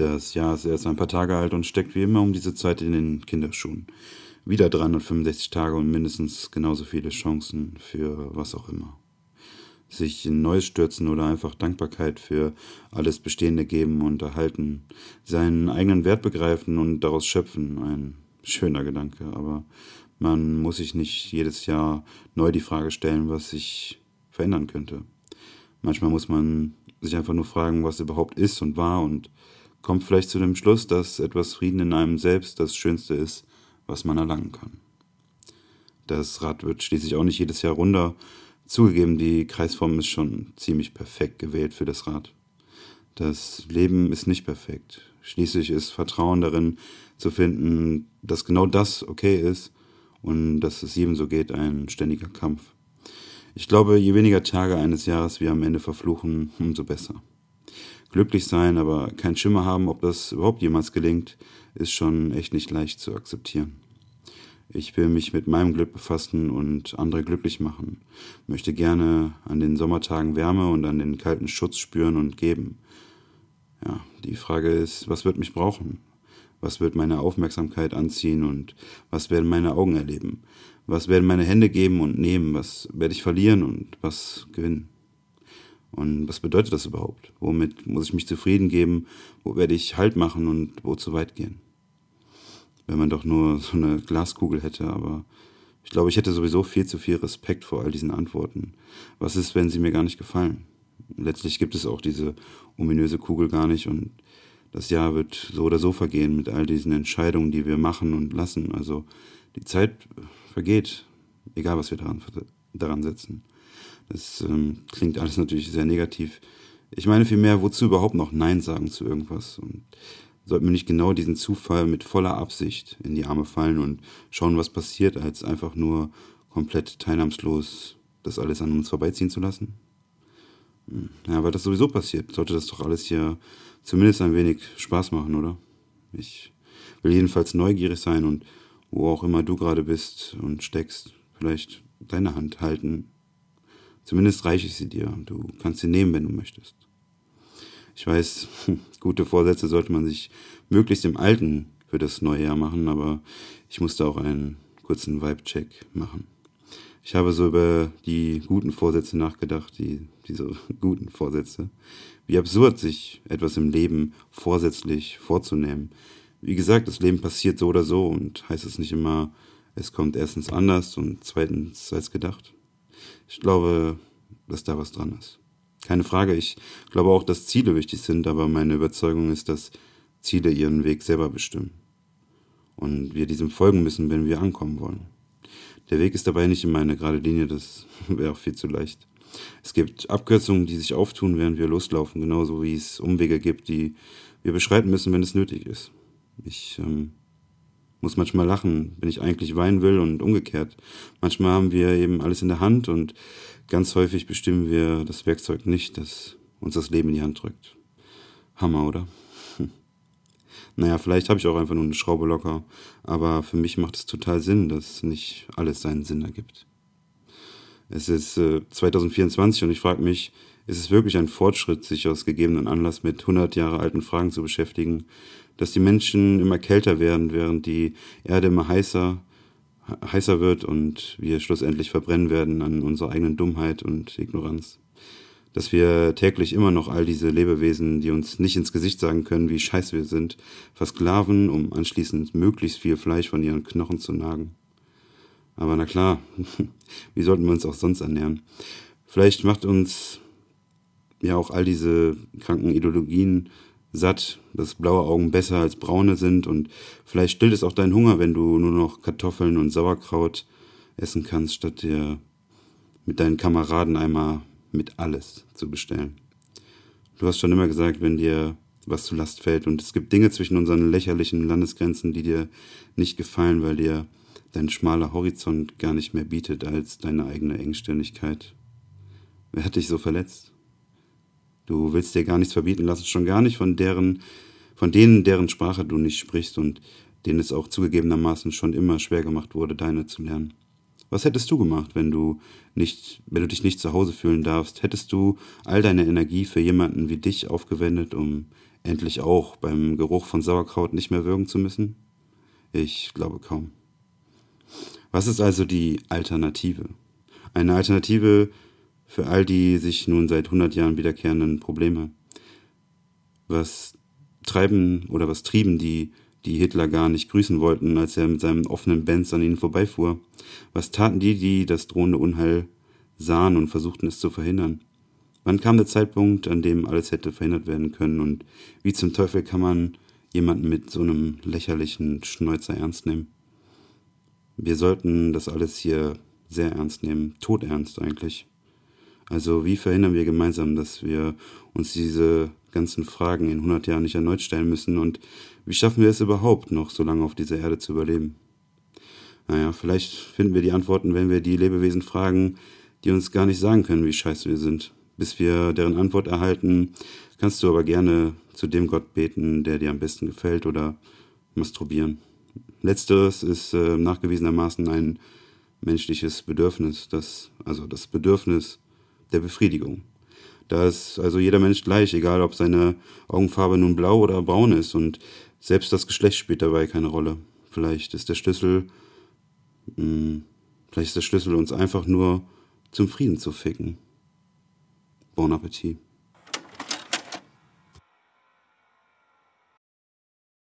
Das Jahr ist erst ein paar Tage alt und steckt wie immer um diese Zeit in den Kinderschuhen. Wieder 365 Tage und mindestens genauso viele Chancen für was auch immer. Sich in Neues stürzen oder einfach Dankbarkeit für alles Bestehende geben und erhalten. Seinen eigenen Wert begreifen und daraus schöpfen. Ein schöner Gedanke, aber man muss sich nicht jedes Jahr neu die Frage stellen, was sich verändern könnte. Manchmal muss man sich einfach nur fragen, was überhaupt ist und war und kommt vielleicht zu dem Schluss, dass etwas Frieden in einem selbst das Schönste ist, was man erlangen kann. Das Rad wird schließlich auch nicht jedes Jahr runder. Zugegeben, die Kreisform ist schon ziemlich perfekt gewählt für das Rad. Das Leben ist nicht perfekt. Schließlich ist Vertrauen darin zu finden, dass genau das okay ist und dass es jedem so geht, ein ständiger Kampf. Ich glaube, je weniger Tage eines Jahres wir am Ende verfluchen, umso besser glücklich sein, aber keinen Schimmer haben, ob das überhaupt jemals gelingt, ist schon echt nicht leicht zu akzeptieren. Ich will mich mit meinem Glück befassen und andere glücklich machen, möchte gerne an den Sommertagen Wärme und an den kalten Schutz spüren und geben. Ja, die Frage ist, was wird mich brauchen? Was wird meine Aufmerksamkeit anziehen und was werden meine Augen erleben? Was werden meine Hände geben und nehmen? Was werde ich verlieren und was gewinnen? Und was bedeutet das überhaupt? Womit muss ich mich zufrieden geben? Wo werde ich Halt machen und wo zu weit gehen? Wenn man doch nur so eine Glaskugel hätte, aber ich glaube, ich hätte sowieso viel zu viel Respekt vor all diesen Antworten. Was ist, wenn sie mir gar nicht gefallen? Letztlich gibt es auch diese ominöse Kugel gar nicht und das Jahr wird so oder so vergehen mit all diesen Entscheidungen, die wir machen und lassen. Also die Zeit vergeht, egal was wir daran, daran setzen. Das ähm, klingt alles natürlich sehr negativ. Ich meine vielmehr, wozu überhaupt noch Nein sagen zu irgendwas? Und sollten wir nicht genau diesen Zufall mit voller Absicht in die Arme fallen und schauen, was passiert, als einfach nur komplett teilnahmslos das alles an uns vorbeiziehen zu lassen? Hm, ja, weil das sowieso passiert, sollte das doch alles hier zumindest ein wenig Spaß machen, oder? Ich will jedenfalls neugierig sein und wo auch immer du gerade bist und steckst, vielleicht deine Hand halten Zumindest reiche ich sie dir. Du kannst sie nehmen, wenn du möchtest. Ich weiß, gute Vorsätze sollte man sich möglichst im Alten für das neue Jahr machen, aber ich musste auch einen kurzen Vibe-Check machen. Ich habe so über die guten Vorsätze nachgedacht, die, diese guten Vorsätze. Wie absurd, sich etwas im Leben vorsätzlich vorzunehmen. Wie gesagt, das Leben passiert so oder so und heißt es nicht immer, es kommt erstens anders und zweitens als gedacht. Ich glaube, dass da was dran ist. Keine Frage, ich glaube auch, dass Ziele wichtig sind, aber meine Überzeugung ist, dass Ziele ihren Weg selber bestimmen. Und wir diesem folgen müssen, wenn wir ankommen wollen. Der Weg ist dabei nicht immer eine gerade Linie, das wäre auch viel zu leicht. Es gibt Abkürzungen, die sich auftun, während wir loslaufen, genauso wie es Umwege gibt, die wir beschreiten müssen, wenn es nötig ist. Ich ähm, muss manchmal lachen, wenn ich eigentlich weinen will und umgekehrt. Manchmal haben wir eben alles in der Hand und ganz häufig bestimmen wir das Werkzeug nicht, das uns das Leben in die Hand drückt. Hammer, oder? Naja, vielleicht habe ich auch einfach nur eine Schraube locker, aber für mich macht es total Sinn, dass nicht alles seinen Sinn ergibt. Es ist äh, 2024 und ich frage mich, ist es wirklich ein Fortschritt, sich aus gegebenen Anlass mit 100 Jahre alten Fragen zu beschäftigen, dass die Menschen immer kälter werden, während die Erde immer heißer, heißer wird und wir schlussendlich verbrennen werden an unserer eigenen Dummheit und Ignoranz. Dass wir täglich immer noch all diese Lebewesen, die uns nicht ins Gesicht sagen können, wie scheiße wir sind, versklaven, um anschließend möglichst viel Fleisch von ihren Knochen zu nagen. Aber na klar, wie sollten wir uns auch sonst ernähren? Vielleicht macht uns ja auch all diese kranken Ideologien satt, dass blaue Augen besser als braune sind und vielleicht stillt es auch deinen Hunger, wenn du nur noch Kartoffeln und Sauerkraut essen kannst, statt dir mit deinen Kameraden einmal mit alles zu bestellen. Du hast schon immer gesagt, wenn dir was zu Last fällt und es gibt Dinge zwischen unseren lächerlichen Landesgrenzen, die dir nicht gefallen, weil dir dein schmaler Horizont gar nicht mehr bietet als deine eigene Engstirnigkeit. Wer hat dich so verletzt? Du willst dir gar nichts verbieten lassen, schon gar nicht von deren, von denen, deren Sprache du nicht sprichst und denen es auch zugegebenermaßen schon immer schwer gemacht wurde, deine zu lernen. Was hättest du gemacht, wenn du nicht, wenn du dich nicht zu Hause fühlen darfst? Hättest du all deine Energie für jemanden wie dich aufgewendet, um endlich auch beim Geruch von Sauerkraut nicht mehr würgen zu müssen? Ich glaube kaum. Was ist also die Alternative? Eine Alternative für all die sich nun seit 100 Jahren wiederkehrenden Probleme. Was treiben oder was trieben die, die Hitler gar nicht grüßen wollten, als er mit seinem offenen Benz an ihnen vorbeifuhr? Was taten die, die das drohende Unheil sahen und versuchten es zu verhindern? Wann kam der Zeitpunkt, an dem alles hätte verhindert werden können und wie zum Teufel kann man jemanden mit so einem lächerlichen Schnäuzer ernst nehmen? Wir sollten das alles hier sehr ernst nehmen, todernst eigentlich. Also wie verhindern wir gemeinsam, dass wir uns diese ganzen Fragen in 100 Jahren nicht erneut stellen müssen und wie schaffen wir es überhaupt noch so lange auf dieser Erde zu überleben? Naja, vielleicht finden wir die Antworten, wenn wir die Lebewesen fragen, die uns gar nicht sagen können, wie scheiße wir sind. Bis wir deren Antwort erhalten, kannst du aber gerne zu dem Gott beten, der dir am besten gefällt oder masturbieren. Letzteres ist äh, nachgewiesenermaßen ein menschliches Bedürfnis, das, also das Bedürfnis der Befriedigung. Da ist also jeder Mensch gleich, egal ob seine Augenfarbe nun blau oder braun ist und selbst das Geschlecht spielt dabei keine Rolle. Vielleicht ist der Schlüssel, mh, hm, vielleicht ist der Schlüssel uns einfach nur zum Frieden zu ficken. Bon Appetit.